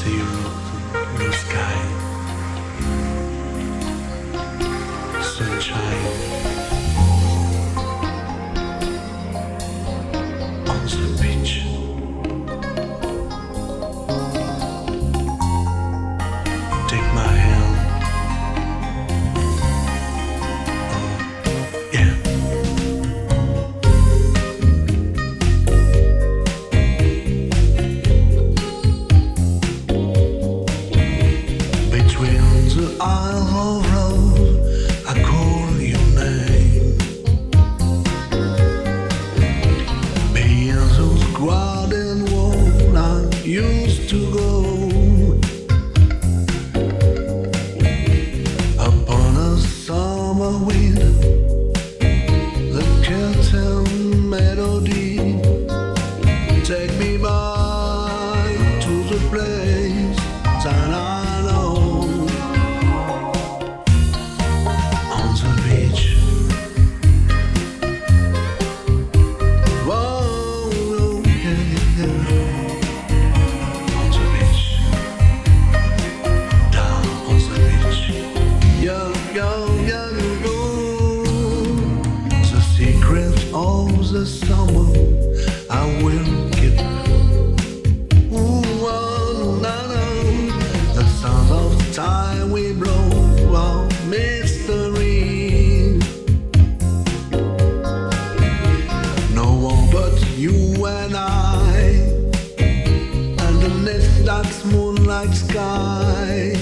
the blue sky, sunshine. On the beach. calls the summer, I will get. Ooh, oh, no, no. The sound of time we blow all mystery. No one but you and I, and the that's moonlight sky.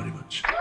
very much.